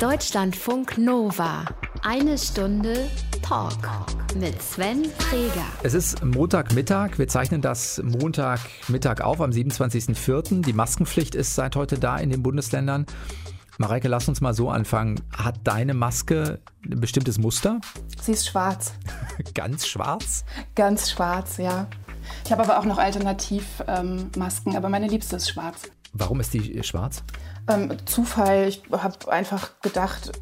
Deutschlandfunk Nova. Eine Stunde Talk mit Sven Freger. Es ist Montagmittag. Wir zeichnen das Montagmittag auf am 27.04. Die Maskenpflicht ist seit heute da in den Bundesländern. Mareike, lass uns mal so anfangen. Hat deine Maske ein bestimmtes Muster? Sie ist schwarz. Ganz schwarz? Ganz schwarz, ja. Ich habe aber auch noch Alternativmasken, ähm, aber meine liebste ist schwarz. Warum ist die schwarz? Ähm, Zufall. Ich habe einfach gedacht,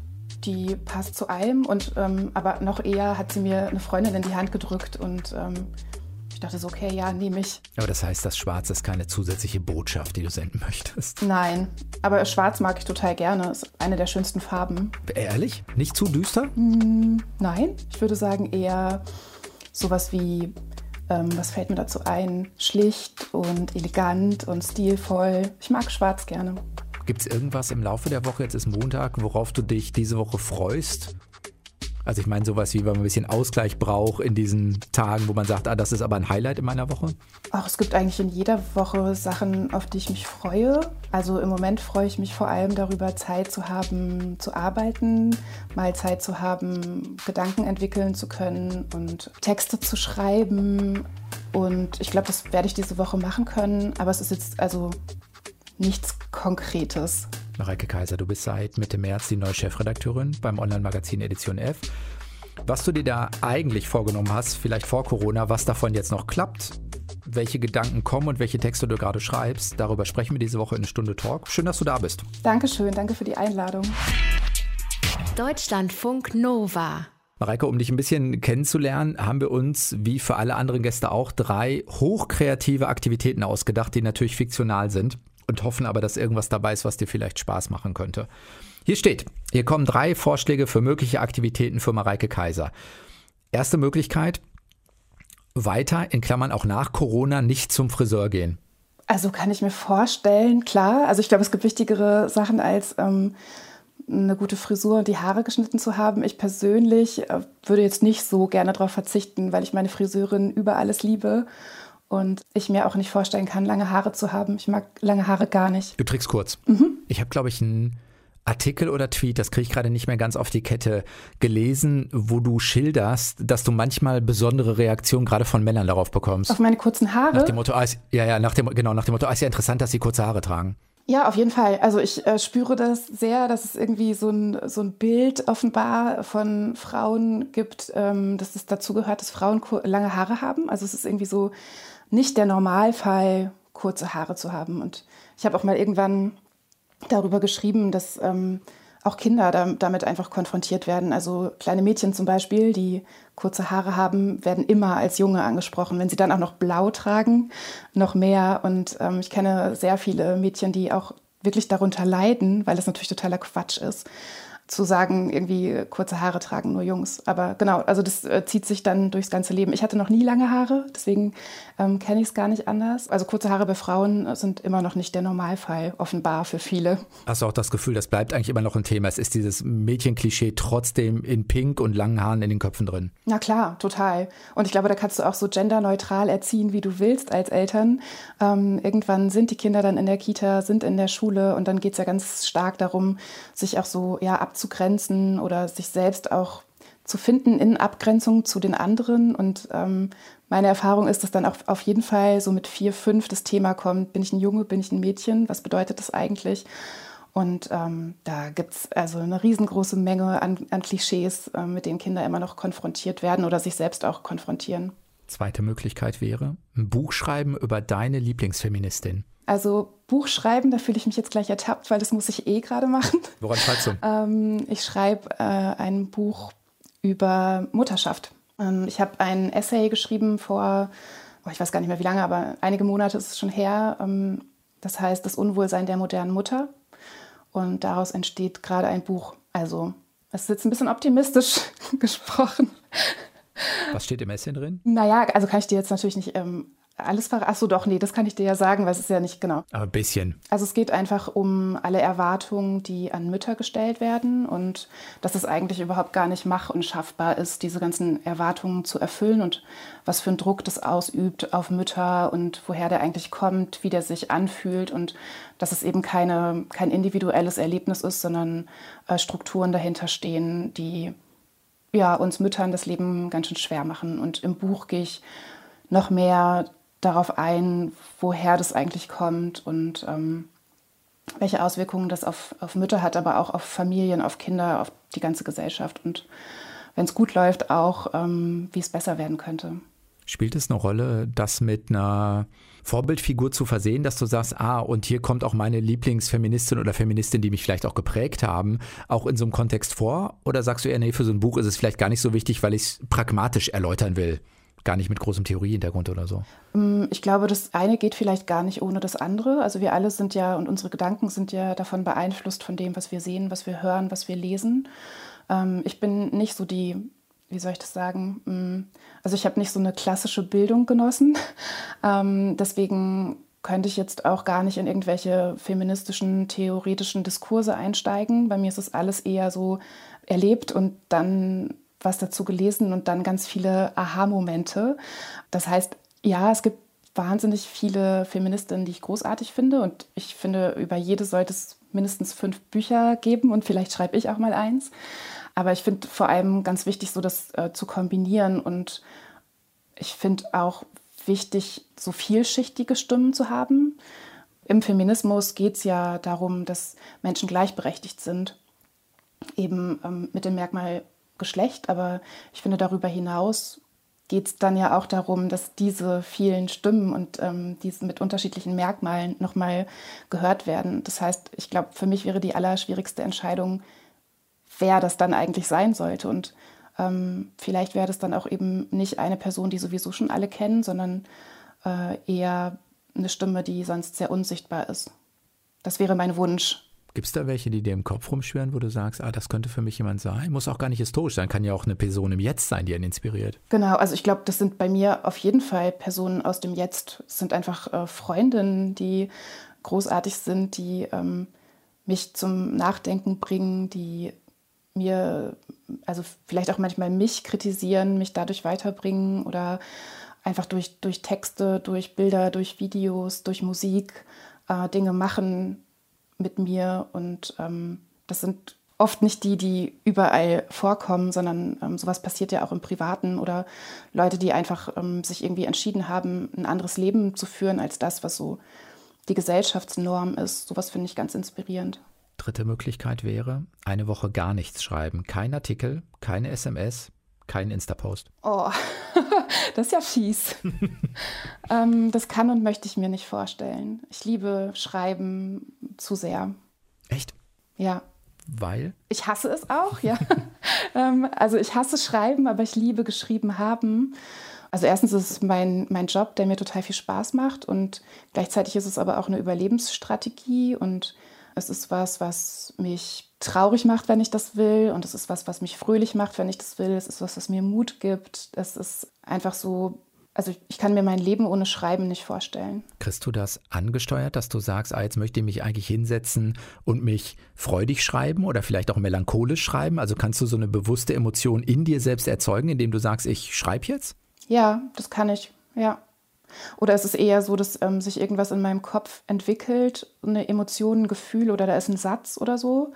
die passt zu allem. Und, ähm, aber noch eher hat sie mir eine Freundin in die Hand gedrückt und ähm, ich dachte so, okay, ja, nehme ich. Aber das heißt, das Schwarz ist keine zusätzliche Botschaft, die du senden möchtest? Nein, aber Schwarz mag ich total gerne. Ist eine der schönsten Farben. Ehrlich? Nicht zu düster? Mm, nein, ich würde sagen eher sowas wie ähm, was fällt mir dazu ein? Schlicht und elegant und stilvoll. Ich mag Schwarz gerne. Gibt es irgendwas im Laufe der Woche, jetzt ist Montag, worauf du dich diese Woche freust? Also ich meine sowas wie, wenn man ein bisschen Ausgleich braucht in diesen Tagen, wo man sagt, ah, das ist aber ein Highlight in meiner Woche? Ach, es gibt eigentlich in jeder Woche Sachen, auf die ich mich freue. Also im Moment freue ich mich vor allem darüber, Zeit zu haben, zu arbeiten, mal Zeit zu haben, Gedanken entwickeln zu können und Texte zu schreiben. Und ich glaube, das werde ich diese Woche machen können. Aber es ist jetzt also nichts Konkretes. Mareike Kaiser, du bist seit Mitte März die neue Chefredakteurin beim Online-Magazin Edition F. Was du dir da eigentlich vorgenommen hast, vielleicht vor Corona, was davon jetzt noch klappt, welche Gedanken kommen und welche Texte du gerade schreibst, darüber sprechen wir diese Woche in Stunde Talk. Schön, dass du da bist. Dankeschön, danke für die Einladung. Deutschlandfunk Nova. Mareike, um dich ein bisschen kennenzulernen, haben wir uns, wie für alle anderen Gäste auch, drei hochkreative Aktivitäten ausgedacht, die natürlich fiktional sind und hoffen aber, dass irgendwas dabei ist, was dir vielleicht Spaß machen könnte. Hier steht, hier kommen drei Vorschläge für mögliche Aktivitäten für Mareike Kaiser. Erste Möglichkeit, weiter, in Klammern auch nach Corona, nicht zum Friseur gehen. Also kann ich mir vorstellen, klar. Also ich glaube, es gibt wichtigere Sachen als ähm, eine gute Frisur und die Haare geschnitten zu haben. Ich persönlich äh, würde jetzt nicht so gerne darauf verzichten, weil ich meine Friseurin über alles liebe und ich mir auch nicht vorstellen kann, lange Haare zu haben. Ich mag lange Haare gar nicht. Du trägst kurz. Mhm. Ich habe, glaube ich, einen Artikel oder Tweet, das kriege ich gerade nicht mehr ganz auf die Kette, gelesen, wo du schilderst, dass du manchmal besondere Reaktionen gerade von Männern darauf bekommst. Auf meine kurzen Haare? Nach dem Motto, ah, ja, ja, nach dem, genau, nach dem Motto, ah, ist ja interessant, dass sie kurze Haare tragen. Ja, auf jeden Fall. Also ich äh, spüre das sehr, dass es irgendwie so ein, so ein Bild offenbar von Frauen gibt, ähm, dass es dazu gehört, dass Frauen lange Haare haben. Also es ist irgendwie so nicht der Normalfall, kurze Haare zu haben. Und ich habe auch mal irgendwann darüber geschrieben, dass ähm, auch Kinder da, damit einfach konfrontiert werden. Also kleine Mädchen zum Beispiel, die kurze Haare haben, werden immer als Junge angesprochen. Wenn sie dann auch noch blau tragen, noch mehr. Und ähm, ich kenne sehr viele Mädchen, die auch wirklich darunter leiden, weil das natürlich totaler Quatsch ist zu sagen, irgendwie kurze Haare tragen nur Jungs. Aber genau, also das äh, zieht sich dann durchs ganze Leben. Ich hatte noch nie lange Haare, deswegen ähm, kenne ich es gar nicht anders. Also kurze Haare bei Frauen sind immer noch nicht der Normalfall, offenbar für viele. Hast du auch das Gefühl, das bleibt eigentlich immer noch ein Thema? Es ist dieses Mädchenklischee trotzdem in Pink und langen Haaren in den Köpfen drin. Na klar, total. Und ich glaube, da kannst du auch so genderneutral erziehen, wie du willst als Eltern. Ähm, irgendwann sind die Kinder dann in der Kita, sind in der Schule und dann geht es ja ganz stark darum, sich auch so ja, abzuhalten abzugrenzen oder sich selbst auch zu finden in Abgrenzung zu den anderen. Und ähm, meine Erfahrung ist, dass dann auch auf jeden Fall so mit vier, fünf das Thema kommt, bin ich ein Junge, bin ich ein Mädchen, was bedeutet das eigentlich? Und ähm, da gibt es also eine riesengroße Menge an, an Klischees, äh, mit denen Kinder immer noch konfrontiert werden oder sich selbst auch konfrontieren. Zweite Möglichkeit wäre, ein Buch schreiben über deine Lieblingsfeministin. Also Buch schreiben, da fühle ich mich jetzt gleich ertappt, weil das muss ich eh gerade machen. Woran schreibst du? Ähm, ich schreibe äh, ein Buch über Mutterschaft. Ähm, ich habe ein Essay geschrieben vor, oh, ich weiß gar nicht mehr wie lange, aber einige Monate ist es schon her. Ähm, das heißt Das Unwohlsein der modernen Mutter. Und daraus entsteht gerade ein Buch. Also es ist jetzt ein bisschen optimistisch gesprochen. Was steht im Essay drin? Naja, also kann ich dir jetzt natürlich nicht ähm, alles verraten? Achso, doch, nee, das kann ich dir ja sagen, weil es ist ja nicht genau. Aber ein bisschen. Also es geht einfach um alle Erwartungen, die an Mütter gestellt werden und dass es eigentlich überhaupt gar nicht mach- und schaffbar ist, diese ganzen Erwartungen zu erfüllen und was für einen Druck das ausübt auf Mütter und woher der eigentlich kommt, wie der sich anfühlt und dass es eben keine, kein individuelles Erlebnis ist, sondern äh, Strukturen dahinter stehen, die ja, uns Müttern das Leben ganz schön schwer machen. Und im Buch gehe ich noch mehr darauf ein, woher das eigentlich kommt und ähm, welche Auswirkungen das auf, auf Mütter hat, aber auch auf Familien, auf Kinder, auf die ganze Gesellschaft und wenn es gut läuft, auch ähm, wie es besser werden könnte. Spielt es eine Rolle, das mit einer Vorbildfigur zu versehen, dass du sagst, ah, und hier kommt auch meine Lieblingsfeministin oder Feministin, die mich vielleicht auch geprägt haben, auch in so einem Kontext vor? Oder sagst du eher, nee, für so ein Buch ist es vielleicht gar nicht so wichtig, weil ich es pragmatisch erläutern will? Gar nicht mit großem Theoriehintergrund oder so. Mm, ich glaube, das eine geht vielleicht gar nicht ohne das andere. Also wir alle sind ja und unsere Gedanken sind ja davon beeinflusst von dem, was wir sehen, was wir hören, was wir lesen. Ähm, ich bin nicht so die, wie soll ich das sagen? Mm, also ich habe nicht so eine klassische Bildung genossen. Ähm, deswegen könnte ich jetzt auch gar nicht in irgendwelche feministischen, theoretischen Diskurse einsteigen. Bei mir ist es alles eher so erlebt und dann was dazu gelesen und dann ganz viele Aha-Momente. Das heißt, ja, es gibt wahnsinnig viele Feministinnen, die ich großartig finde und ich finde, über jede sollte es mindestens fünf Bücher geben und vielleicht schreibe ich auch mal eins. Aber ich finde vor allem ganz wichtig, so das äh, zu kombinieren und ich finde auch wichtig, so vielschichtige Stimmen zu haben. Im Feminismus geht es ja darum, dass Menschen gleichberechtigt sind, eben ähm, mit dem Merkmal Geschlecht, aber ich finde darüber hinaus geht es dann ja auch darum, dass diese vielen Stimmen und ähm, diese mit unterschiedlichen Merkmalen nochmal gehört werden. Das heißt, ich glaube, für mich wäre die allerschwierigste Entscheidung, wer das dann eigentlich sein sollte. Und ähm, vielleicht wäre das dann auch eben nicht eine Person, die sowieso schon alle kennen, sondern äh, eher eine Stimme, die sonst sehr unsichtbar ist. Das wäre mein Wunsch. Gibt es da welche, die dir im Kopf rumschwören, wo du sagst, ah, das könnte für mich jemand sein? Muss auch gar nicht historisch sein, kann ja auch eine Person im Jetzt sein, die einen inspiriert. Genau, also ich glaube, das sind bei mir auf jeden Fall Personen aus dem Jetzt. Es sind einfach äh, Freundinnen, die großartig sind, die ähm, mich zum Nachdenken bringen, die mir, also vielleicht auch manchmal mich kritisieren, mich dadurch weiterbringen oder einfach durch, durch Texte, durch Bilder, durch Videos, durch Musik äh, Dinge machen, mit mir und ähm, das sind oft nicht die, die überall vorkommen, sondern ähm, sowas passiert ja auch im Privaten oder Leute, die einfach ähm, sich irgendwie entschieden haben, ein anderes Leben zu führen als das, was so die Gesellschaftsnorm ist. Sowas finde ich ganz inspirierend. Dritte Möglichkeit wäre, eine Woche gar nichts schreiben. Kein Artikel, keine SMS, kein Insta-Post. Oh, das ist ja fies. ähm, das kann und möchte ich mir nicht vorstellen. Ich liebe Schreiben zu sehr. Echt? Ja. Weil? Ich hasse es auch, ja. ähm, also ich hasse Schreiben, aber ich liebe geschrieben haben. Also erstens ist es mein, mein Job, der mir total viel Spaß macht und gleichzeitig ist es aber auch eine Überlebensstrategie und es ist was, was mich traurig macht, wenn ich das will. Und es ist was, was mich fröhlich macht, wenn ich das will. Es ist was, was mir Mut gibt. Es ist einfach so, also ich kann mir mein Leben ohne Schreiben nicht vorstellen. Kriegst du das angesteuert, dass du sagst, ah, jetzt möchte ich mich eigentlich hinsetzen und mich freudig schreiben oder vielleicht auch melancholisch schreiben? Also kannst du so eine bewusste Emotion in dir selbst erzeugen, indem du sagst, ich schreibe jetzt? Ja, das kann ich, ja. Oder ist es eher so, dass ähm, sich irgendwas in meinem Kopf entwickelt, eine Emotion, ein Gefühl oder da ist ein Satz oder so?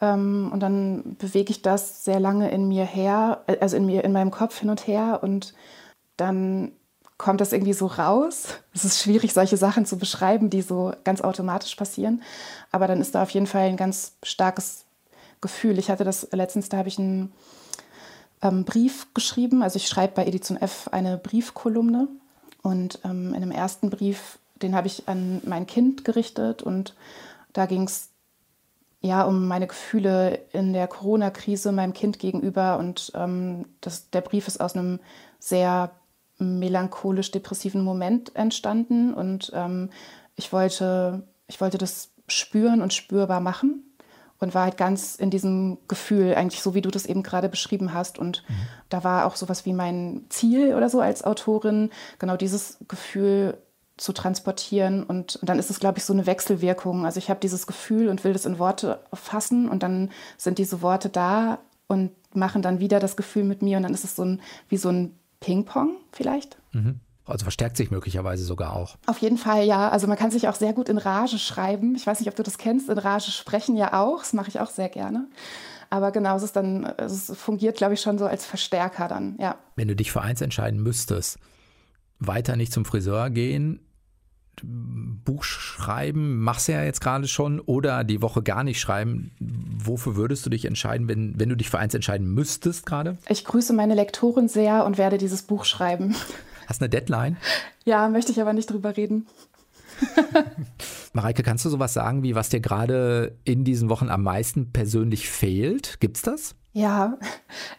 Ähm, und dann bewege ich das sehr lange in mir her, äh, also in mir, in meinem Kopf hin und her und dann kommt das irgendwie so raus. Es ist schwierig, solche Sachen zu beschreiben, die so ganz automatisch passieren. Aber dann ist da auf jeden Fall ein ganz starkes Gefühl. Ich hatte das letztens, da habe ich einen ähm, Brief geschrieben. Also ich schreibe bei Edition F eine Briefkolumne und ähm, in dem ersten Brief, den habe ich an mein Kind gerichtet und da ging es ja um meine Gefühle in der Corona-Krise meinem Kind gegenüber. Und ähm, das, der Brief ist aus einem sehr melancholisch-depressiven Moment entstanden. Und ähm, ich, wollte, ich wollte das spüren und spürbar machen und war halt ganz in diesem Gefühl, eigentlich so wie du das eben gerade beschrieben hast. Und mhm. da war auch sowas wie mein Ziel oder so als Autorin, genau dieses Gefühl zu transportieren. Und, und dann ist es, glaube ich, so eine Wechselwirkung. Also ich habe dieses Gefühl und will das in Worte fassen und dann sind diese Worte da und machen dann wieder das Gefühl mit mir und dann ist es so ein, wie so ein Ping-Pong vielleicht. Mhm. Also verstärkt sich möglicherweise sogar auch. Auf jeden Fall, ja. Also man kann sich auch sehr gut in Rage schreiben. Ich weiß nicht, ob du das kennst. In Rage sprechen ja auch. Das mache ich auch sehr gerne. Aber genau, es ist dann, es fungiert, glaube ich, schon so als Verstärker dann, ja. Wenn du dich für eins entscheiden müsstest, weiter nicht zum Friseur gehen, Buch schreiben, machst du ja jetzt gerade schon, oder die Woche gar nicht schreiben. Wofür würdest du dich entscheiden, wenn, wenn du dich für eins entscheiden müsstest gerade? Ich grüße meine Lektorin sehr und werde dieses Buch schreiben. Hast du eine Deadline? Ja, möchte ich aber nicht drüber reden. Mareike, kannst du sowas sagen, wie was dir gerade in diesen Wochen am meisten persönlich fehlt? Gibt's das? Ja,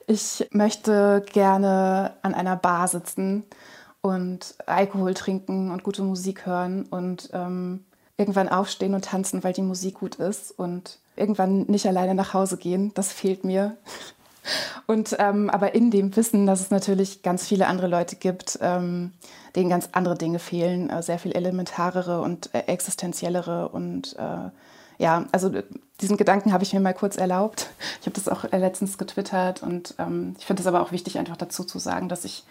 ich möchte gerne an einer Bar sitzen und Alkohol trinken und gute Musik hören und ähm, irgendwann aufstehen und tanzen, weil die Musik gut ist und irgendwann nicht alleine nach Hause gehen. Das fehlt mir. Und ähm, aber in dem Wissen, dass es natürlich ganz viele andere Leute gibt, ähm, denen ganz andere Dinge fehlen, äh, sehr viel elementarere und äh, existenziellere und äh, ja, also diesen Gedanken habe ich mir mal kurz erlaubt. Ich habe das auch äh, letztens getwittert und ähm, ich finde es aber auch wichtig, einfach dazu zu sagen, dass ich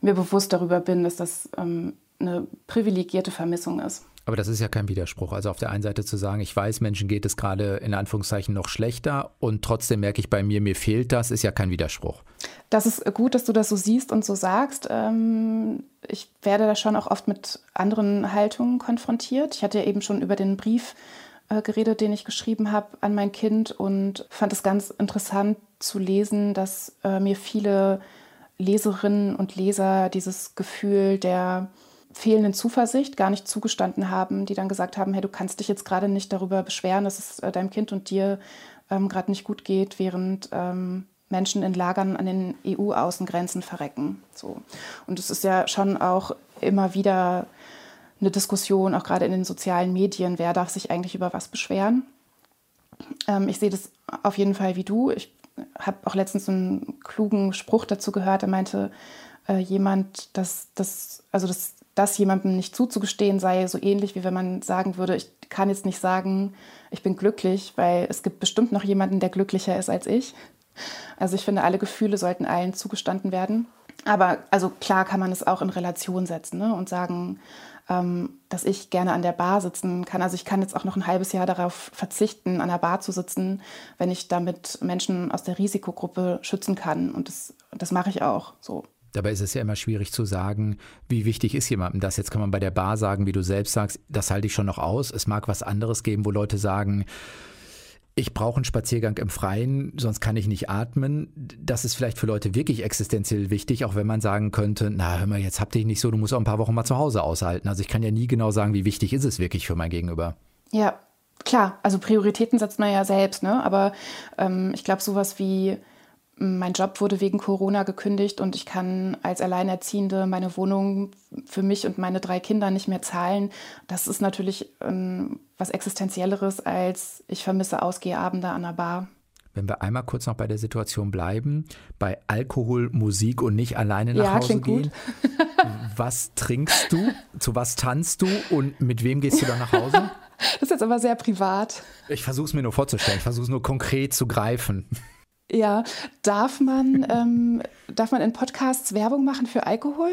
mir bewusst darüber bin, dass das ähm, eine privilegierte Vermissung ist. Aber das ist ja kein Widerspruch. Also auf der einen Seite zu sagen, ich weiß, Menschen geht es gerade in Anführungszeichen noch schlechter und trotzdem merke ich bei mir, mir fehlt das, ist ja kein Widerspruch. Das ist gut, dass du das so siehst und so sagst. Ähm, ich werde da schon auch oft mit anderen Haltungen konfrontiert. Ich hatte ja eben schon über den Brief äh, geredet, den ich geschrieben habe an mein Kind und fand es ganz interessant zu lesen, dass äh, mir viele Leserinnen und Leser dieses Gefühl der fehlenden Zuversicht gar nicht zugestanden haben, die dann gesagt haben, hey, du kannst dich jetzt gerade nicht darüber beschweren, dass es äh, deinem Kind und dir ähm, gerade nicht gut geht, während ähm, Menschen in Lagern an den EU-Außengrenzen verrecken. So. Und es ist ja schon auch immer wieder eine Diskussion, auch gerade in den sozialen Medien, wer darf sich eigentlich über was beschweren. Ähm, ich sehe das auf jeden Fall wie du. Ich habe auch letztens einen klugen Spruch dazu gehört, da meinte äh, jemand, dass das, also das das jemandem nicht zuzugestehen sei so ähnlich, wie wenn man sagen würde, ich kann jetzt nicht sagen, ich bin glücklich, weil es gibt bestimmt noch jemanden, der glücklicher ist als ich. Also ich finde, alle Gefühle sollten allen zugestanden werden. Aber also klar kann man es auch in Relation setzen ne? und sagen, ähm, dass ich gerne an der Bar sitzen kann. Also ich kann jetzt auch noch ein halbes Jahr darauf verzichten, an der Bar zu sitzen, wenn ich damit Menschen aus der Risikogruppe schützen kann. Und das, das mache ich auch so. Dabei ist es ja immer schwierig zu sagen, wie wichtig ist jemandem das. Jetzt kann man bei der Bar sagen, wie du selbst sagst, das halte ich schon noch aus. Es mag was anderes geben, wo Leute sagen, ich brauche einen Spaziergang im Freien, sonst kann ich nicht atmen. Das ist vielleicht für Leute wirklich existenziell wichtig, auch wenn man sagen könnte, na hör mal, jetzt hab dich nicht so, du musst auch ein paar Wochen mal zu Hause aushalten. Also ich kann ja nie genau sagen, wie wichtig ist es wirklich für mein Gegenüber. Ja, klar, also Prioritäten setzt man ja selbst, ne? Aber ähm, ich glaube, sowas wie mein Job wurde wegen Corona gekündigt und ich kann als Alleinerziehende meine Wohnung für mich und meine drei Kinder nicht mehr zahlen. Das ist natürlich ähm, was Existenzielleres als ich vermisse Ausgehabende an der Bar. Wenn wir einmal kurz noch bei der Situation bleiben, bei Alkohol, Musik und nicht alleine nach ja, Hause gehen. was trinkst du? Zu was tanzt du und mit wem gehst du dann nach Hause? Das ist jetzt aber sehr privat. Ich versuche es mir nur vorzustellen, ich versuche es nur konkret zu greifen. Ja, darf man, ähm, darf man in Podcasts Werbung machen für Alkohol?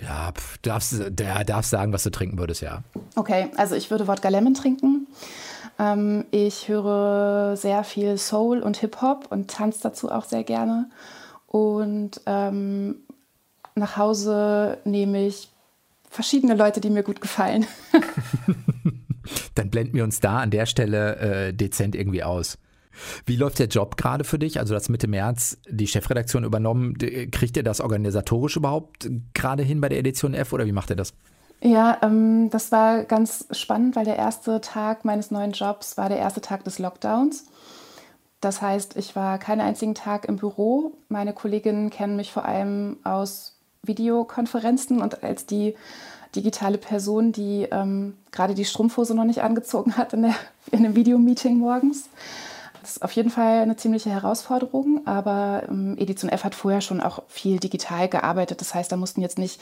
Ja, darfst, der darf sagen, was du trinken würdest, ja. Okay, also ich würde Wodka Lemon trinken. Ähm, ich höre sehr viel Soul und Hip-Hop und tanze dazu auch sehr gerne. Und ähm, nach Hause nehme ich verschiedene Leute, die mir gut gefallen. Dann blenden wir uns da an der Stelle äh, dezent irgendwie aus. Wie läuft der Job gerade für dich? Also, du hast Mitte März die Chefredaktion übernommen. Kriegt ihr das organisatorisch überhaupt gerade hin bei der Edition F oder wie macht ihr das? Ja, ähm, das war ganz spannend, weil der erste Tag meines neuen Jobs war der erste Tag des Lockdowns. Das heißt, ich war keinen einzigen Tag im Büro. Meine Kolleginnen kennen mich vor allem aus Videokonferenzen und als die digitale Person, die ähm, gerade die Strumpfhose noch nicht angezogen hat in, der, in einem Videomeeting morgens. Das ist auf jeden Fall eine ziemliche Herausforderung, aber ähm, Edition F hat vorher schon auch viel digital gearbeitet. Das heißt, da mussten jetzt nicht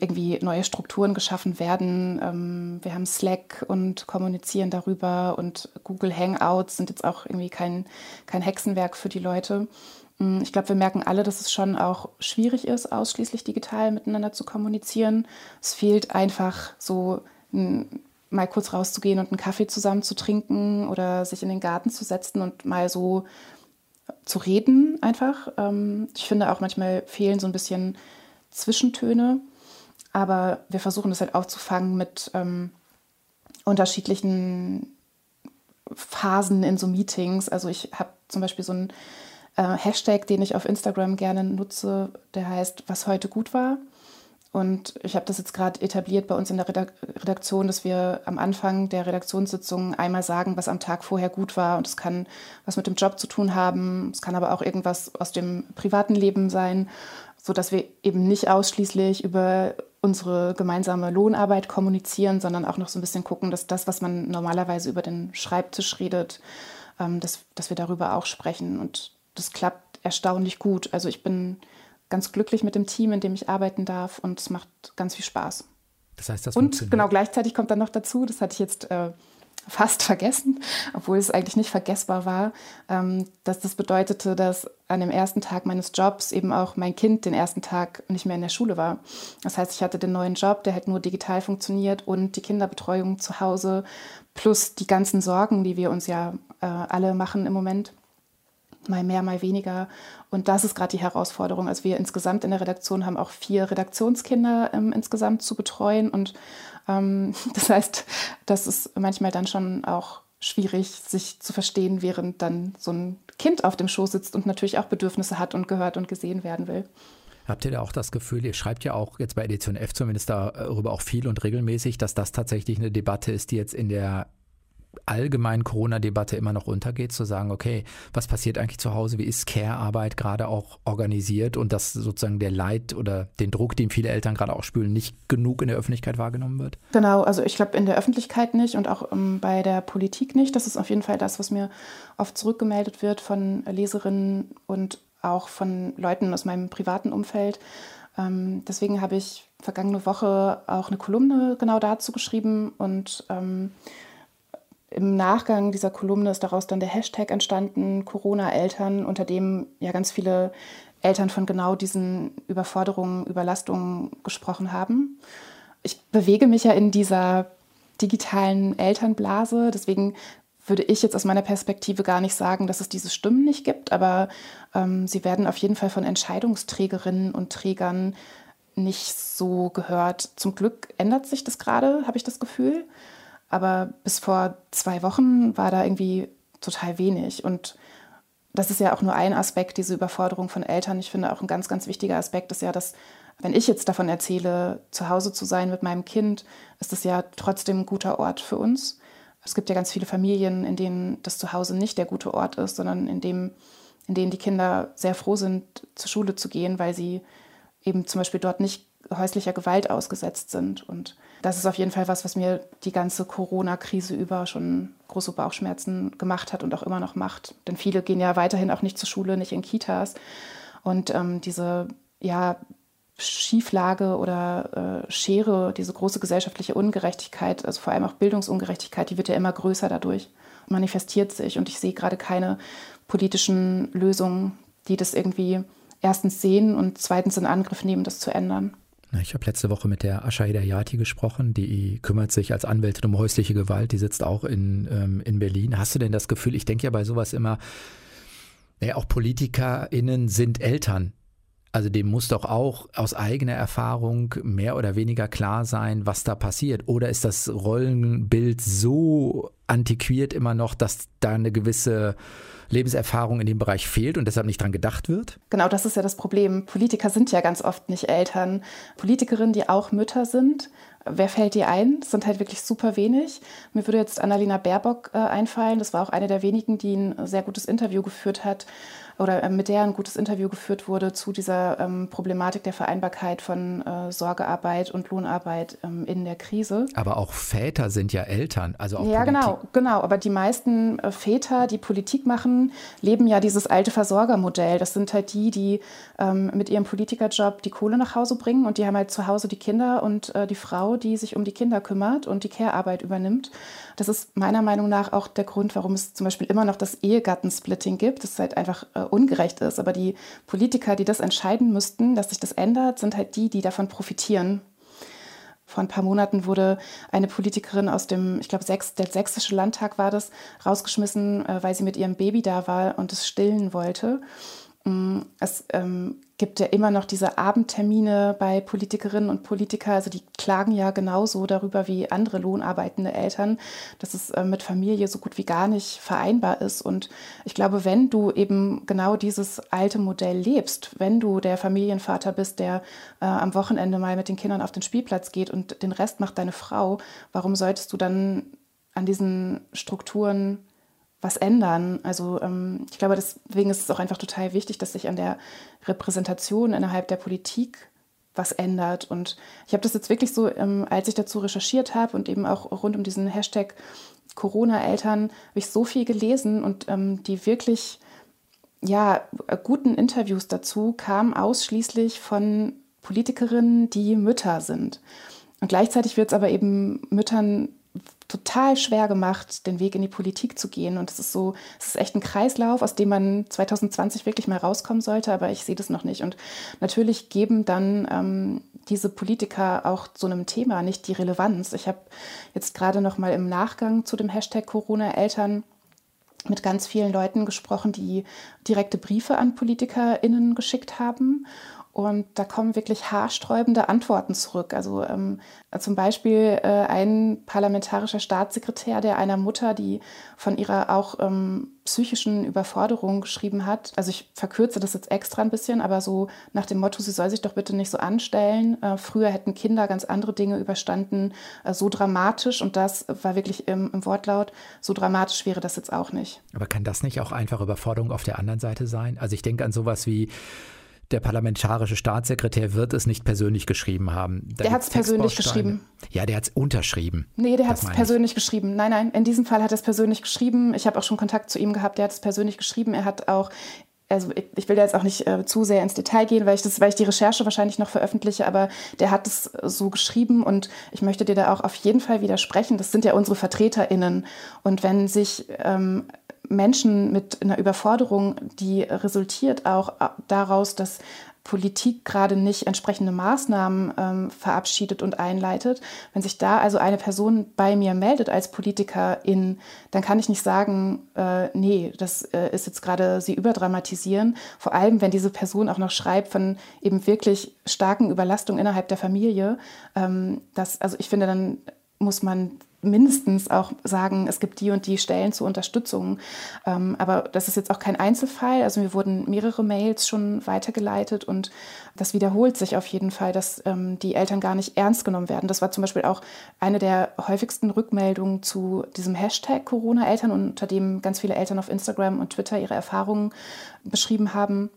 irgendwie neue Strukturen geschaffen werden. Ähm, wir haben Slack und kommunizieren darüber und Google Hangouts sind jetzt auch irgendwie kein, kein Hexenwerk für die Leute. Mm, ich glaube, wir merken alle, dass es schon auch schwierig ist, ausschließlich digital miteinander zu kommunizieren. Es fehlt einfach so mal kurz rauszugehen und einen Kaffee zusammen zu trinken oder sich in den Garten zu setzen und mal so zu reden einfach. Ähm, ich finde auch manchmal fehlen so ein bisschen Zwischentöne, aber wir versuchen das halt aufzufangen mit ähm, unterschiedlichen Phasen in so Meetings. Also ich habe zum Beispiel so einen äh, Hashtag, den ich auf Instagram gerne nutze, der heißt, was heute gut war. Und ich habe das jetzt gerade etabliert bei uns in der Redaktion, dass wir am Anfang der Redaktionssitzung einmal sagen, was am Tag vorher gut war. Und es kann was mit dem Job zu tun haben, es kann aber auch irgendwas aus dem privaten Leben sein, sodass wir eben nicht ausschließlich über unsere gemeinsame Lohnarbeit kommunizieren, sondern auch noch so ein bisschen gucken, dass das, was man normalerweise über den Schreibtisch redet, ähm, dass, dass wir darüber auch sprechen. Und das klappt erstaunlich gut. Also ich bin ganz glücklich mit dem Team, in dem ich arbeiten darf und es macht ganz viel Spaß. Das heißt, das Und genau gleichzeitig kommt dann noch dazu, das hatte ich jetzt äh, fast vergessen, obwohl es eigentlich nicht vergessbar war, ähm, dass das bedeutete, dass an dem ersten Tag meines Jobs eben auch mein Kind den ersten Tag nicht mehr in der Schule war. Das heißt, ich hatte den neuen Job, der halt nur digital funktioniert und die Kinderbetreuung zu Hause plus die ganzen Sorgen, die wir uns ja äh, alle machen im Moment mal mehr, mal weniger. Und das ist gerade die Herausforderung. Also wir insgesamt in der Redaktion haben auch vier Redaktionskinder ähm, insgesamt zu betreuen. Und ähm, das heißt, das ist manchmal dann schon auch schwierig, sich zu verstehen, während dann so ein Kind auf dem Schoß sitzt und natürlich auch Bedürfnisse hat und gehört und gesehen werden will. Habt ihr da auch das Gefühl, ihr schreibt ja auch jetzt bei Edition F zumindest darüber auch viel und regelmäßig, dass das tatsächlich eine Debatte ist, die jetzt in der allgemeinen Corona-Debatte immer noch untergeht, zu sagen, okay, was passiert eigentlich zu Hause, wie ist Care-Arbeit gerade auch organisiert und dass sozusagen der Leid oder den Druck, den viele Eltern gerade auch spüren, nicht genug in der Öffentlichkeit wahrgenommen wird? Genau, also ich glaube in der Öffentlichkeit nicht und auch ähm, bei der Politik nicht. Das ist auf jeden Fall das, was mir oft zurückgemeldet wird von Leserinnen und auch von Leuten aus meinem privaten Umfeld. Ähm, deswegen habe ich vergangene Woche auch eine Kolumne genau dazu geschrieben und ähm, im Nachgang dieser Kolumne ist daraus dann der Hashtag entstanden, Corona-Eltern, unter dem ja ganz viele Eltern von genau diesen Überforderungen, Überlastungen gesprochen haben. Ich bewege mich ja in dieser digitalen Elternblase, deswegen würde ich jetzt aus meiner Perspektive gar nicht sagen, dass es diese Stimmen nicht gibt, aber ähm, sie werden auf jeden Fall von Entscheidungsträgerinnen und Trägern nicht so gehört. Zum Glück ändert sich das gerade, habe ich das Gefühl. Aber bis vor zwei Wochen war da irgendwie total wenig. Und das ist ja auch nur ein Aspekt, diese Überforderung von Eltern. Ich finde auch ein ganz, ganz wichtiger Aspekt ist ja, dass wenn ich jetzt davon erzähle, zu Hause zu sein mit meinem Kind, ist das ja trotzdem ein guter Ort für uns. Es gibt ja ganz viele Familien, in denen das Zuhause nicht der gute Ort ist, sondern in, dem, in denen die Kinder sehr froh sind, zur Schule zu gehen, weil sie eben zum Beispiel dort nicht häuslicher Gewalt ausgesetzt sind. Und das ist auf jeden Fall was, was mir die ganze Corona-Krise über schon große Bauchschmerzen gemacht hat und auch immer noch macht. Denn viele gehen ja weiterhin auch nicht zur Schule, nicht in Kitas. Und ähm, diese ja, Schieflage oder äh, Schere, diese große gesellschaftliche Ungerechtigkeit, also vor allem auch Bildungsungerechtigkeit, die wird ja immer größer dadurch, manifestiert sich. Und ich sehe gerade keine politischen Lösungen, die das irgendwie erstens sehen und zweitens in Angriff nehmen, das zu ändern. Ich habe letzte Woche mit der Asha Hidayati gesprochen, die kümmert sich als Anwältin um häusliche Gewalt, die sitzt auch in, ähm, in Berlin. Hast du denn das Gefühl, ich denke ja bei sowas immer, naja, auch PolitikerInnen sind Eltern. Also dem muss doch auch aus eigener Erfahrung mehr oder weniger klar sein, was da passiert. Oder ist das Rollenbild so antiquiert immer noch, dass da eine gewisse Lebenserfahrung in dem Bereich fehlt und deshalb nicht dran gedacht wird? Genau, das ist ja das Problem. Politiker sind ja ganz oft nicht Eltern. Politikerinnen, die auch Mütter sind, wer fällt dir ein? Das sind halt wirklich super wenig. Mir würde jetzt Annalena Baerbock äh, einfallen. Das war auch eine der wenigen, die ein sehr gutes Interview geführt hat oder äh, mit der ein gutes Interview geführt wurde zu dieser ähm, Problematik der Vereinbarkeit von äh, Sorgearbeit und Lohnarbeit ähm, in der Krise. Aber auch Väter sind ja Eltern, also auch Ja, Politik. genau, genau. Aber die meisten äh, Väter, die Politik machen, leben ja dieses alte Versorgermodell. Das sind halt die, die ähm, mit ihrem Politikerjob die Kohle nach Hause bringen und die haben halt zu Hause die Kinder und äh, die Frau, die sich um die Kinder kümmert und die Care-Arbeit übernimmt. Das ist meiner Meinung nach auch der Grund, warum es zum Beispiel immer noch das Ehegattensplitting gibt. Das halt einfach äh, ungerecht ist. Aber die Politiker, die das entscheiden müssten, dass sich das ändert, sind halt die, die davon profitieren. Vor ein paar Monaten wurde eine Politikerin aus dem, ich glaube, Sächs, der sächsische Landtag war das, rausgeschmissen, äh, weil sie mit ihrem Baby da war und es stillen wollte. Mm, es ähm, gibt ja immer noch diese Abendtermine bei Politikerinnen und Politikern. Also die klagen ja genauso darüber wie andere lohnarbeitende Eltern, dass es äh, mit Familie so gut wie gar nicht vereinbar ist. Und ich glaube, wenn du eben genau dieses alte Modell lebst, wenn du der Familienvater bist, der äh, am Wochenende mal mit den Kindern auf den Spielplatz geht und den Rest macht deine Frau, warum solltest du dann an diesen Strukturen was ändern. Also ähm, ich glaube, deswegen ist es auch einfach total wichtig, dass sich an der Repräsentation innerhalb der Politik was ändert. Und ich habe das jetzt wirklich so, ähm, als ich dazu recherchiert habe und eben auch rund um diesen Hashtag Corona-Eltern, habe ich so viel gelesen und ähm, die wirklich ja, guten Interviews dazu kamen ausschließlich von Politikerinnen, die Mütter sind. Und gleichzeitig wird es aber eben Müttern total schwer gemacht, den Weg in die Politik zu gehen. Und es ist so, es ist echt ein Kreislauf, aus dem man 2020 wirklich mal rauskommen sollte, aber ich sehe das noch nicht. Und natürlich geben dann ähm, diese Politiker auch zu einem Thema nicht die Relevanz. Ich habe jetzt gerade noch mal im Nachgang zu dem Hashtag Corona-Eltern mit ganz vielen Leuten gesprochen, die direkte Briefe an PolitikerInnen geschickt haben und da kommen wirklich haarsträubende Antworten zurück. Also ähm, zum Beispiel äh, ein parlamentarischer Staatssekretär, der einer Mutter, die von ihrer auch ähm, psychischen Überforderung geschrieben hat. Also ich verkürze das jetzt extra ein bisschen, aber so nach dem Motto, sie soll sich doch bitte nicht so anstellen. Äh, früher hätten Kinder ganz andere Dinge überstanden, äh, so dramatisch. Und das war wirklich im, im Wortlaut, so dramatisch wäre das jetzt auch nicht. Aber kann das nicht auch einfach Überforderung auf der anderen Seite sein? Also ich denke an sowas wie der parlamentarische Staatssekretär wird es nicht persönlich geschrieben haben. Da der hat es persönlich geschrieben. Ja, der hat es unterschrieben. Nee, der hat es persönlich ich. geschrieben. Nein, nein, in diesem Fall hat er es persönlich geschrieben. Ich habe auch schon Kontakt zu ihm gehabt, der hat es persönlich geschrieben. Er hat auch also ich will jetzt auch nicht äh, zu sehr ins Detail gehen, weil ich, das, weil ich die Recherche wahrscheinlich noch veröffentliche, aber der hat es so geschrieben und ich möchte dir da auch auf jeden Fall widersprechen. Das sind ja unsere VertreterInnen. Und wenn sich ähm, Menschen mit einer Überforderung, die resultiert auch daraus, dass Politik gerade nicht entsprechende Maßnahmen ähm, verabschiedet und einleitet. Wenn sich da also eine Person bei mir meldet als Politikerin, dann kann ich nicht sagen, äh, nee, das äh, ist jetzt gerade sie überdramatisieren. Vor allem, wenn diese Person auch noch schreibt von eben wirklich starken Überlastungen innerhalb der Familie. Ähm, das, also ich finde, dann muss man mindestens auch sagen, es gibt die und die Stellen zur Unterstützung. Ähm, aber das ist jetzt auch kein Einzelfall. Also mir wurden mehrere Mails schon weitergeleitet und das wiederholt sich auf jeden Fall, dass ähm, die Eltern gar nicht ernst genommen werden. Das war zum Beispiel auch eine der häufigsten Rückmeldungen zu diesem Hashtag Corona-Eltern, unter dem ganz viele Eltern auf Instagram und Twitter ihre Erfahrungen beschrieben haben.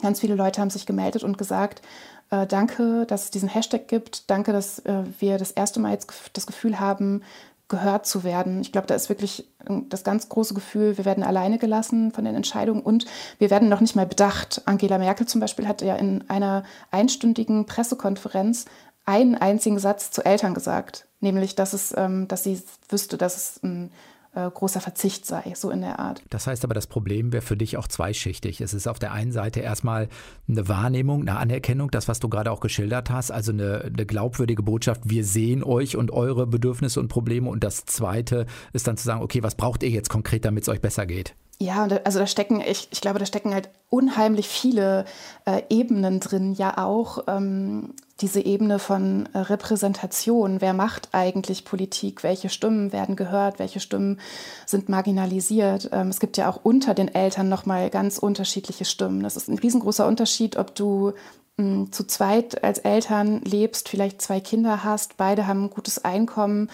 Ganz viele Leute haben sich gemeldet und gesagt, äh, danke, dass es diesen Hashtag gibt. Danke, dass äh, wir das erste Mal jetzt das Gefühl haben, gehört zu werden. Ich glaube, da ist wirklich äh, das ganz große Gefühl, wir werden alleine gelassen von den Entscheidungen und wir werden noch nicht mal bedacht. Angela Merkel zum Beispiel hat ja in einer einstündigen Pressekonferenz einen einzigen Satz zu Eltern gesagt, nämlich, dass, es, ähm, dass sie wüsste, dass es ein äh, großer Verzicht sei, so in der Art. Das heißt aber, das Problem wäre für dich auch zweischichtig. Es ist auf der einen Seite erstmal eine Wahrnehmung, eine Anerkennung, das, was du gerade auch geschildert hast, also eine, eine glaubwürdige Botschaft, wir sehen euch und eure Bedürfnisse und Probleme. Und das zweite ist dann zu sagen, okay, was braucht ihr jetzt konkret, damit es euch besser geht? Ja, also da stecken, ich, ich glaube, da stecken halt unheimlich viele äh, Ebenen drin. Ja, auch ähm, diese Ebene von äh, Repräsentation. Wer macht eigentlich Politik? Welche Stimmen werden gehört? Welche Stimmen sind marginalisiert? Ähm, es gibt ja auch unter den Eltern nochmal ganz unterschiedliche Stimmen. Das ist ein riesengroßer Unterschied, ob du hm, zu zweit als Eltern lebst, vielleicht zwei Kinder hast, beide haben ein gutes Einkommen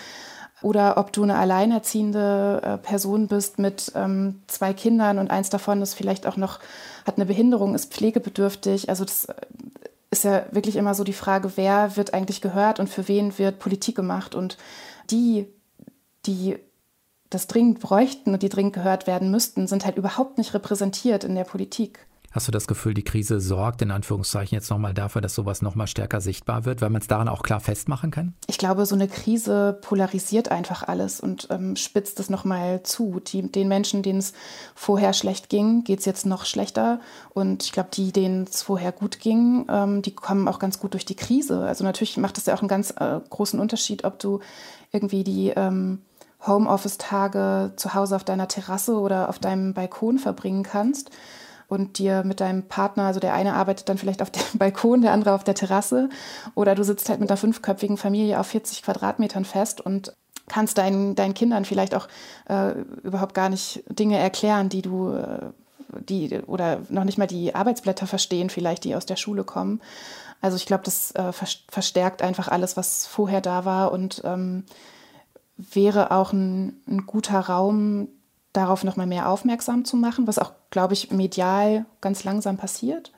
oder ob du eine alleinerziehende äh, Person bist mit ähm, zwei Kindern und eins davon ist vielleicht auch noch, hat eine Behinderung, ist pflegebedürftig. Also das äh, ist ja wirklich immer so die Frage, wer wird eigentlich gehört und für wen wird Politik gemacht. Und die, die das dringend bräuchten und die dringend gehört werden müssten, sind halt überhaupt nicht repräsentiert in der Politik. Hast du das Gefühl, die Krise sorgt in Anführungszeichen jetzt nochmal dafür, dass sowas nochmal stärker sichtbar wird, weil man es daran auch klar festmachen kann? Ich glaube, so eine Krise polarisiert einfach alles und ähm, spitzt es nochmal zu. Die, den Menschen, denen es vorher schlecht ging, geht es jetzt noch schlechter. Und ich glaube, die, denen es vorher gut ging, ähm, die kommen auch ganz gut durch die Krise. Also natürlich macht es ja auch einen ganz äh, großen Unterschied, ob du irgendwie die ähm, Homeoffice-Tage zu Hause auf deiner Terrasse oder auf deinem Balkon verbringen kannst und dir mit deinem Partner, also der eine arbeitet dann vielleicht auf dem Balkon, der andere auf der Terrasse oder du sitzt halt mit einer fünfköpfigen Familie auf 40 Quadratmetern fest und kannst deinen, deinen Kindern vielleicht auch äh, überhaupt gar nicht Dinge erklären, die du, äh, die oder noch nicht mal die Arbeitsblätter verstehen, vielleicht die aus der Schule kommen. Also ich glaube, das äh, verstärkt einfach alles, was vorher da war und ähm, wäre auch ein, ein guter Raum, darauf nochmal mehr aufmerksam zu machen, was auch, glaube ich, medial ganz langsam passiert.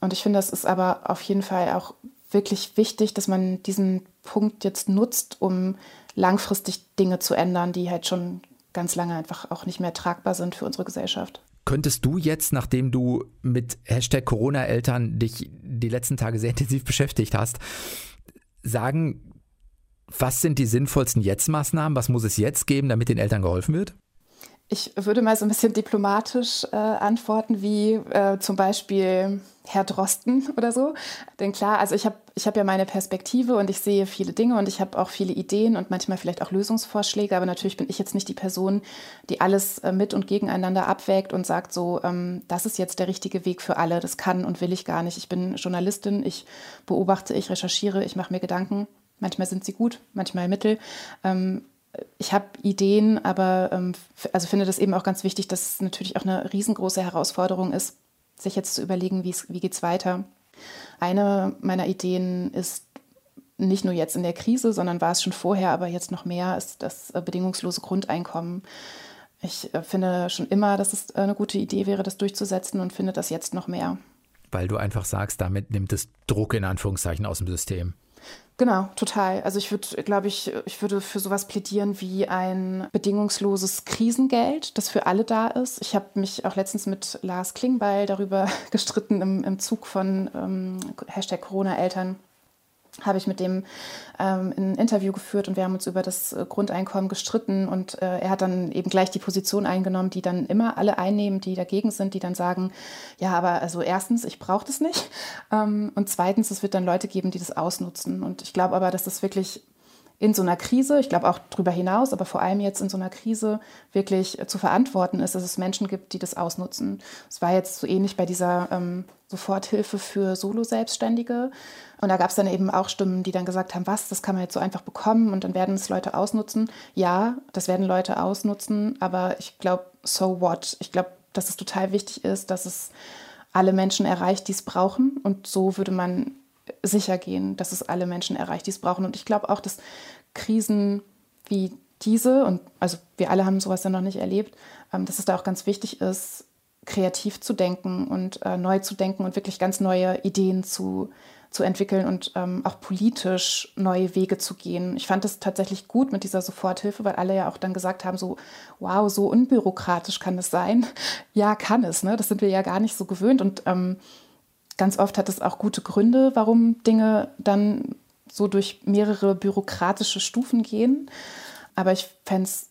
Und ich finde, das ist aber auf jeden Fall auch wirklich wichtig, dass man diesen Punkt jetzt nutzt, um langfristig Dinge zu ändern, die halt schon ganz lange einfach auch nicht mehr tragbar sind für unsere Gesellschaft. Könntest du jetzt, nachdem du mit Hashtag Corona-Eltern dich die letzten Tage sehr intensiv beschäftigt hast, sagen, was sind die sinnvollsten Jetzt-Maßnahmen? Was muss es jetzt geben, damit den Eltern geholfen wird? Ich würde mal so ein bisschen diplomatisch äh, antworten, wie äh, zum Beispiel Herr Drosten oder so. Denn klar, also ich habe ich hab ja meine Perspektive und ich sehe viele Dinge und ich habe auch viele Ideen und manchmal vielleicht auch Lösungsvorschläge, aber natürlich bin ich jetzt nicht die Person, die alles äh, mit und gegeneinander abwägt und sagt so, ähm, das ist jetzt der richtige Weg für alle, das kann und will ich gar nicht. Ich bin Journalistin, ich beobachte, ich recherchiere, ich mache mir Gedanken. Manchmal sind sie gut, manchmal mittel. Ähm, ich habe Ideen, aber ähm, also finde das eben auch ganz wichtig, dass es natürlich auch eine riesengroße Herausforderung ist, sich jetzt zu überlegen, wie geht es weiter. Eine meiner Ideen ist nicht nur jetzt in der Krise, sondern war es schon vorher, aber jetzt noch mehr, ist das äh, bedingungslose Grundeinkommen. Ich äh, finde schon immer, dass es äh, eine gute Idee wäre, das durchzusetzen und finde das jetzt noch mehr. Weil du einfach sagst, damit nimmt es Druck in Anführungszeichen aus dem System. Genau, total. Also ich würde, glaube ich, ich würde für sowas plädieren wie ein bedingungsloses Krisengeld, das für alle da ist. Ich habe mich auch letztens mit Lars Klingbeil darüber gestritten im, im Zug von ähm, Hashtag Corona-Eltern habe ich mit dem ähm, ein Interview geführt und wir haben uns über das äh, Grundeinkommen gestritten und äh, er hat dann eben gleich die Position eingenommen, die dann immer alle einnehmen, die dagegen sind, die dann sagen, ja, aber also erstens, ich brauche das nicht ähm, und zweitens, es wird dann Leute geben, die das ausnutzen. Und ich glaube aber, dass das wirklich in so einer Krise, ich glaube auch darüber hinaus, aber vor allem jetzt in so einer Krise wirklich zu verantworten ist, dass es Menschen gibt, die das ausnutzen. Es war jetzt so ähnlich bei dieser ähm, Soforthilfe für Solo-Selbstständige. Und da gab es dann eben auch Stimmen, die dann gesagt haben, was, das kann man jetzt so einfach bekommen und dann werden es Leute ausnutzen. Ja, das werden Leute ausnutzen, aber ich glaube, so what? Ich glaube, dass es total wichtig ist, dass es alle Menschen erreicht, die es brauchen. Und so würde man sicher gehen, dass es alle Menschen erreicht, die es brauchen. Und ich glaube auch, dass Krisen wie diese, und also wir alle haben sowas ja noch nicht erlebt, ähm, dass es da auch ganz wichtig ist, kreativ zu denken und äh, neu zu denken und wirklich ganz neue Ideen zu, zu entwickeln und ähm, auch politisch neue Wege zu gehen. Ich fand es tatsächlich gut mit dieser Soforthilfe, weil alle ja auch dann gesagt haben, so, wow, so unbürokratisch kann es sein. Ja, kann es, ne? Das sind wir ja gar nicht so gewöhnt. Und ähm, Ganz oft hat es auch gute Gründe, warum Dinge dann so durch mehrere bürokratische Stufen gehen. Aber ich fände es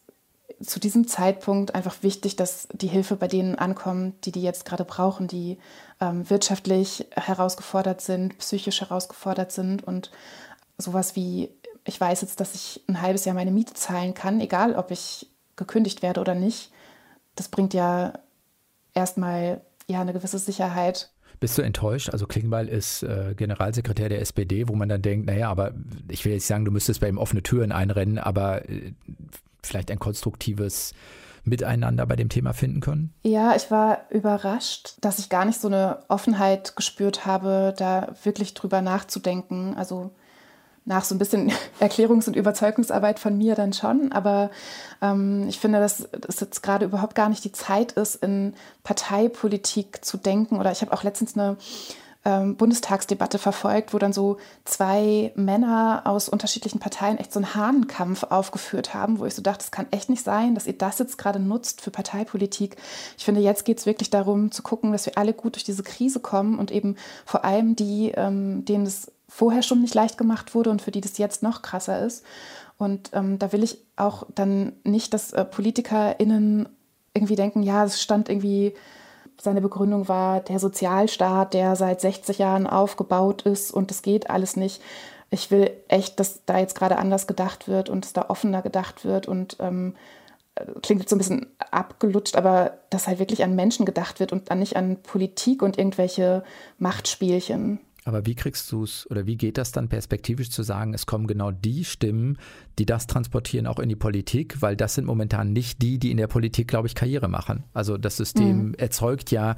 zu diesem Zeitpunkt einfach wichtig, dass die Hilfe bei denen ankommt, die die jetzt gerade brauchen, die ähm, wirtschaftlich herausgefordert sind, psychisch herausgefordert sind und sowas wie, ich weiß jetzt, dass ich ein halbes Jahr meine Miete zahlen kann, egal ob ich gekündigt werde oder nicht. Das bringt ja erstmal ja eine gewisse Sicherheit bist du enttäuscht? Also Klingbeil ist äh, Generalsekretär der SPD, wo man dann denkt, naja, aber ich will jetzt sagen, du müsstest bei ihm offene Türen einrennen, aber äh, vielleicht ein konstruktives miteinander bei dem Thema finden können? Ja, ich war überrascht, dass ich gar nicht so eine Offenheit gespürt habe, da wirklich drüber nachzudenken. Also nach so ein bisschen Erklärungs- und Überzeugungsarbeit von mir dann schon. Aber ähm, ich finde, dass es jetzt gerade überhaupt gar nicht die Zeit ist, in Parteipolitik zu denken. Oder ich habe auch letztens eine ähm, Bundestagsdebatte verfolgt, wo dann so zwei Männer aus unterschiedlichen Parteien echt so einen Hahnenkampf aufgeführt haben, wo ich so dachte, es kann echt nicht sein, dass ihr das jetzt gerade nutzt für Parteipolitik. Ich finde, jetzt geht es wirklich darum zu gucken, dass wir alle gut durch diese Krise kommen und eben vor allem die, ähm, denen es vorher schon nicht leicht gemacht wurde und für die das jetzt noch krasser ist. Und ähm, da will ich auch dann nicht, dass äh, PolitikerInnen irgendwie denken, ja, es stand irgendwie, seine Begründung war der Sozialstaat, der seit 60 Jahren aufgebaut ist und das geht alles nicht. Ich will echt, dass da jetzt gerade anders gedacht wird und dass da offener gedacht wird und ähm, klingt jetzt so ein bisschen abgelutscht, aber dass halt wirklich an Menschen gedacht wird und dann nicht an Politik und irgendwelche Machtspielchen. Aber wie kriegst du es oder wie geht das dann perspektivisch zu sagen, es kommen genau die Stimmen, die das transportieren, auch in die Politik, weil das sind momentan nicht die, die in der Politik, glaube ich, Karriere machen. Also das System mhm. erzeugt ja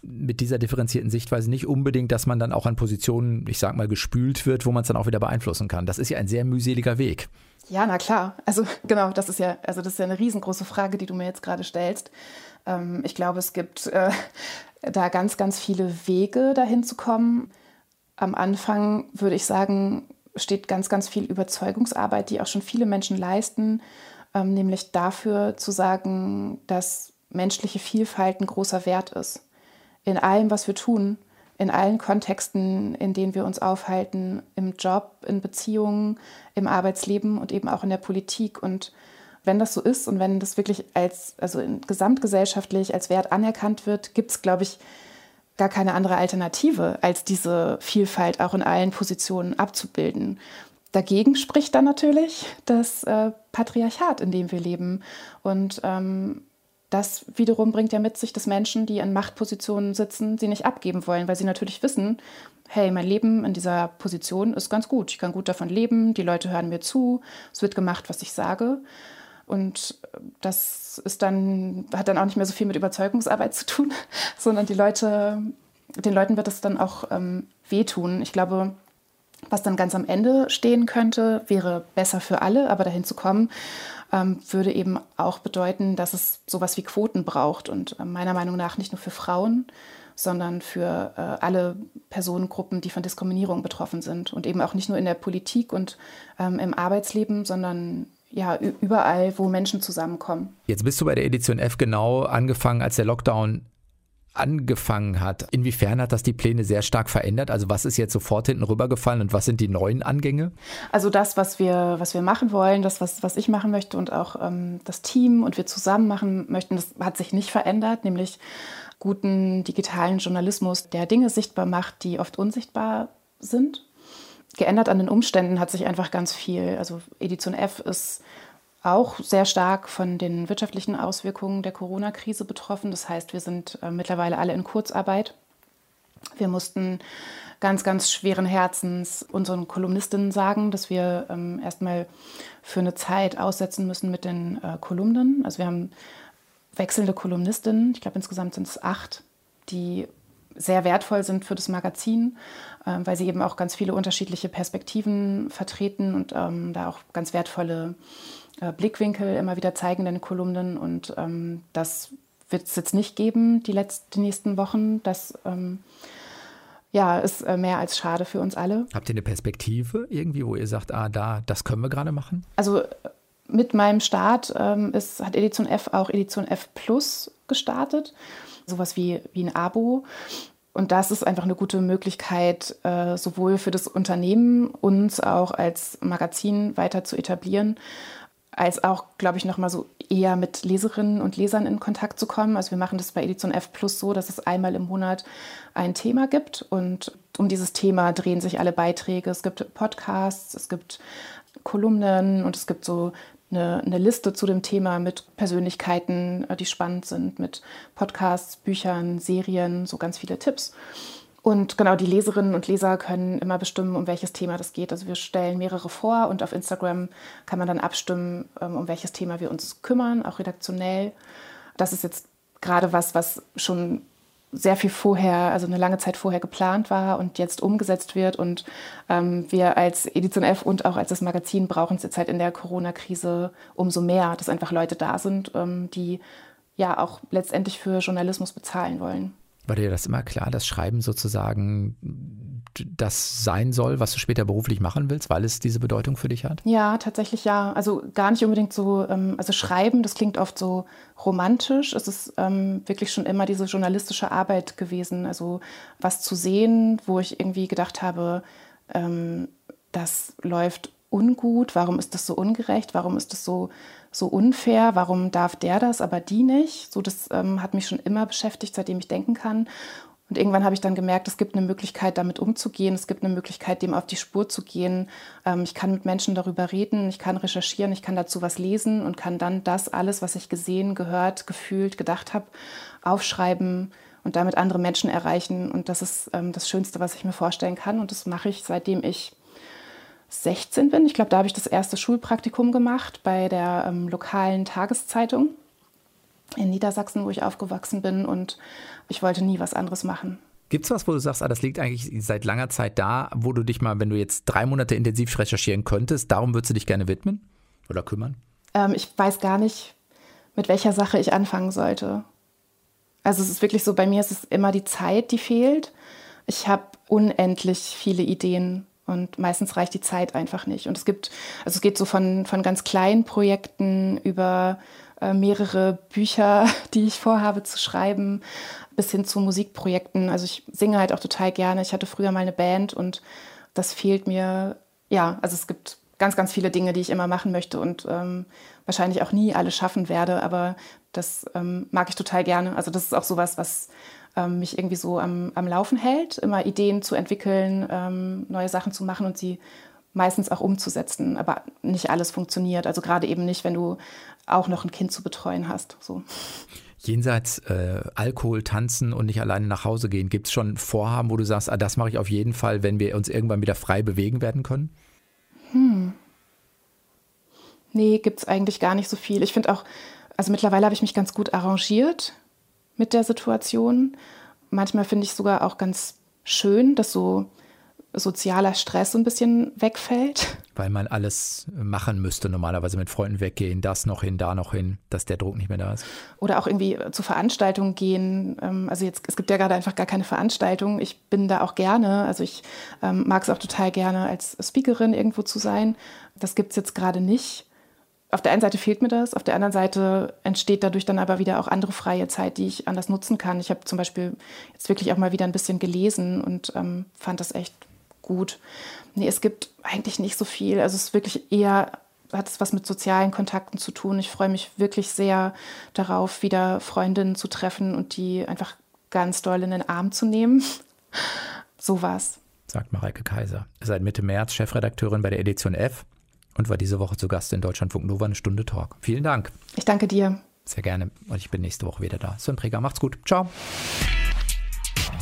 mit dieser differenzierten Sichtweise nicht unbedingt, dass man dann auch an Positionen, ich sag mal, gespült wird, wo man es dann auch wieder beeinflussen kann. Das ist ja ein sehr mühseliger Weg. Ja, na klar. Also genau, das ist ja, also das ist ja eine riesengroße Frage, die du mir jetzt gerade stellst. Ähm, ich glaube, es gibt äh, da ganz, ganz viele Wege, dahin zu kommen am Anfang würde ich sagen, steht ganz, ganz viel Überzeugungsarbeit, die auch schon viele Menschen leisten, ähm, nämlich dafür zu sagen, dass menschliche Vielfalt ein großer Wert ist. In allem, was wir tun, in allen Kontexten, in denen wir uns aufhalten, im Job, in Beziehungen, im Arbeitsleben und eben auch in der Politik. Und wenn das so ist und wenn das wirklich als, also gesamtgesellschaftlich als Wert anerkannt wird, gibt es, glaube ich, gar keine andere Alternative, als diese Vielfalt auch in allen Positionen abzubilden. Dagegen spricht dann natürlich das äh, Patriarchat, in dem wir leben. Und ähm, das wiederum bringt ja mit sich, dass Menschen, die in Machtpositionen sitzen, sie nicht abgeben wollen, weil sie natürlich wissen, hey, mein Leben in dieser Position ist ganz gut. Ich kann gut davon leben, die Leute hören mir zu, es wird gemacht, was ich sage. Und das ist dann, hat dann auch nicht mehr so viel mit Überzeugungsarbeit zu tun, sondern die Leute, den Leuten wird es dann auch ähm, wehtun. Ich glaube, was dann ganz am Ende stehen könnte, wäre besser für alle, aber dahin zu kommen, ähm, würde eben auch bedeuten, dass es sowas wie Quoten braucht. Und äh, meiner Meinung nach nicht nur für Frauen, sondern für äh, alle Personengruppen, die von Diskriminierung betroffen sind. Und eben auch nicht nur in der Politik und ähm, im Arbeitsleben, sondern ja, überall, wo Menschen zusammenkommen. Jetzt bist du bei der Edition F genau angefangen, als der Lockdown angefangen hat. Inwiefern hat das die Pläne sehr stark verändert? Also was ist jetzt sofort hinten rübergefallen und was sind die neuen Angänge? Also das, was wir, was wir machen wollen, das, was, was ich machen möchte und auch ähm, das Team und wir zusammen machen möchten, das hat sich nicht verändert, nämlich guten digitalen Journalismus, der Dinge sichtbar macht, die oft unsichtbar sind geändert an den Umständen hat sich einfach ganz viel. Also Edition F ist auch sehr stark von den wirtschaftlichen Auswirkungen der Corona-Krise betroffen. Das heißt, wir sind äh, mittlerweile alle in Kurzarbeit. Wir mussten ganz, ganz schweren Herzens unseren Kolumnistinnen sagen, dass wir ähm, erstmal für eine Zeit aussetzen müssen mit den äh, Kolumnen. Also wir haben wechselnde Kolumnistinnen, ich glaube insgesamt sind es acht, die sehr wertvoll sind für das Magazin, weil sie eben auch ganz viele unterschiedliche Perspektiven vertreten und ähm, da auch ganz wertvolle äh, Blickwinkel immer wieder zeigen in den Kolumnen. Und ähm, das wird es jetzt nicht geben, die, letzten, die nächsten Wochen. Das ähm, ja, ist äh, mehr als schade für uns alle. Habt ihr eine Perspektive irgendwie, wo ihr sagt, ah, da, das können wir gerade machen? Also mit meinem Start ähm, ist, hat Edition F auch Edition F Plus gestartet sowas wie, wie ein Abo. Und das ist einfach eine gute Möglichkeit, äh, sowohl für das Unternehmen, uns auch als Magazin weiter zu etablieren, als auch, glaube ich, nochmal so eher mit Leserinnen und Lesern in Kontakt zu kommen. Also wir machen das bei Edition F Plus so, dass es einmal im Monat ein Thema gibt und um dieses Thema drehen sich alle Beiträge. Es gibt Podcasts, es gibt Kolumnen und es gibt so eine, eine, Liste zu dem Thema mit Persönlichkeiten, äh, die spannend sind, mit Podcasts, Büchern, Serien, so ganz viele Tipps. Und genau, die Leserinnen und Leser können immer bestimmen, um welches Thema das geht. Also wir stellen mehrere vor und auf Instagram kann man dann abstimmen, ähm, um welches Thema wir uns kümmern, auch redaktionell. Das ist jetzt gerade was, was schon sehr viel vorher, also eine lange Zeit vorher geplant war und jetzt umgesetzt wird. Und ähm, wir als Edition F und auch als das Magazin brauchen es jetzt halt in der Corona-Krise umso mehr, dass einfach Leute da sind, ähm, die ja auch letztendlich für Journalismus bezahlen wollen. War dir das immer klar, dass Schreiben sozusagen das sein soll, was du später beruflich machen willst, weil es diese Bedeutung für dich hat? Ja, tatsächlich ja. Also gar nicht unbedingt so, ähm, also Schreiben, das klingt oft so romantisch. Es ist ähm, wirklich schon immer diese journalistische Arbeit gewesen. Also was zu sehen, wo ich irgendwie gedacht habe, ähm, das läuft ungut, warum ist das so ungerecht, warum ist das so, so unfair, warum darf der das, aber die nicht. So, das ähm, hat mich schon immer beschäftigt, seitdem ich denken kann. Und irgendwann habe ich dann gemerkt, es gibt eine Möglichkeit, damit umzugehen. Es gibt eine Möglichkeit, dem auf die Spur zu gehen. Ähm, ich kann mit Menschen darüber reden, ich kann recherchieren, ich kann dazu was lesen und kann dann das alles, was ich gesehen, gehört, gefühlt, gedacht habe, aufschreiben und damit andere Menschen erreichen. Und das ist ähm, das Schönste, was ich mir vorstellen kann. Und das mache ich, seitdem ich 16 bin. Ich glaube, da habe ich das erste Schulpraktikum gemacht bei der ähm, lokalen Tageszeitung in Niedersachsen, wo ich aufgewachsen bin. Und ich wollte nie was anderes machen. Gibt es was, wo du sagst, ah, das liegt eigentlich seit langer Zeit da, wo du dich mal, wenn du jetzt drei Monate intensiv recherchieren könntest, darum würdest du dich gerne widmen oder kümmern? Ähm, ich weiß gar nicht, mit welcher Sache ich anfangen sollte. Also es ist wirklich so, bei mir ist es immer die Zeit, die fehlt. Ich habe unendlich viele Ideen und meistens reicht die Zeit einfach nicht. Und es gibt, also es geht so von, von ganz kleinen Projekten über mehrere Bücher, die ich vorhabe zu schreiben, bis hin zu Musikprojekten. Also ich singe halt auch total gerne. Ich hatte früher mal eine Band und das fehlt mir. Ja, also es gibt ganz, ganz viele Dinge, die ich immer machen möchte und ähm, wahrscheinlich auch nie alle schaffen werde. Aber das ähm, mag ich total gerne. Also das ist auch sowas, was ähm, mich irgendwie so am, am Laufen hält, immer Ideen zu entwickeln, ähm, neue Sachen zu machen und sie meistens auch umzusetzen. Aber nicht alles funktioniert. Also gerade eben nicht, wenn du auch noch ein Kind zu betreuen hast. So. Jenseits äh, Alkohol, Tanzen und nicht alleine nach Hause gehen, gibt es schon Vorhaben, wo du sagst, ah, das mache ich auf jeden Fall, wenn wir uns irgendwann wieder frei bewegen werden können? Hm. Nee, gibt es eigentlich gar nicht so viel. Ich finde auch, also mittlerweile habe ich mich ganz gut arrangiert mit der Situation. Manchmal finde ich sogar auch ganz schön, dass so sozialer Stress so ein bisschen wegfällt. Weil man alles machen müsste, normalerweise mit Freunden weggehen, das noch hin, da noch hin, dass der Druck nicht mehr da ist. Oder auch irgendwie zu Veranstaltungen gehen. Ähm, also jetzt, es gibt ja gerade einfach gar keine Veranstaltung. Ich bin da auch gerne. Also ich ähm, mag es auch total gerne, als Speakerin irgendwo zu sein. Das gibt es jetzt gerade nicht auf der einen Seite fehlt mir das, auf der anderen Seite entsteht dadurch dann aber wieder auch andere freie Zeit, die ich anders nutzen kann. Ich habe zum Beispiel jetzt wirklich auch mal wieder ein bisschen gelesen und ähm, fand das echt gut. Nee, es gibt eigentlich nicht so viel. Also es ist wirklich eher, hat es was mit sozialen Kontakten zu tun. Ich freue mich wirklich sehr darauf, wieder Freundinnen zu treffen und die einfach ganz doll in den Arm zu nehmen. so was. Sagt Mareike Kaiser. Seit Mitte März Chefredakteurin bei der Edition F und war diese Woche zu Gast in Deutschlandfunk Nova eine Stunde Talk. Vielen Dank. Ich danke dir. Sehr gerne. Und ich bin nächste Woche wieder da. Sven Präger, macht's gut. Ciao.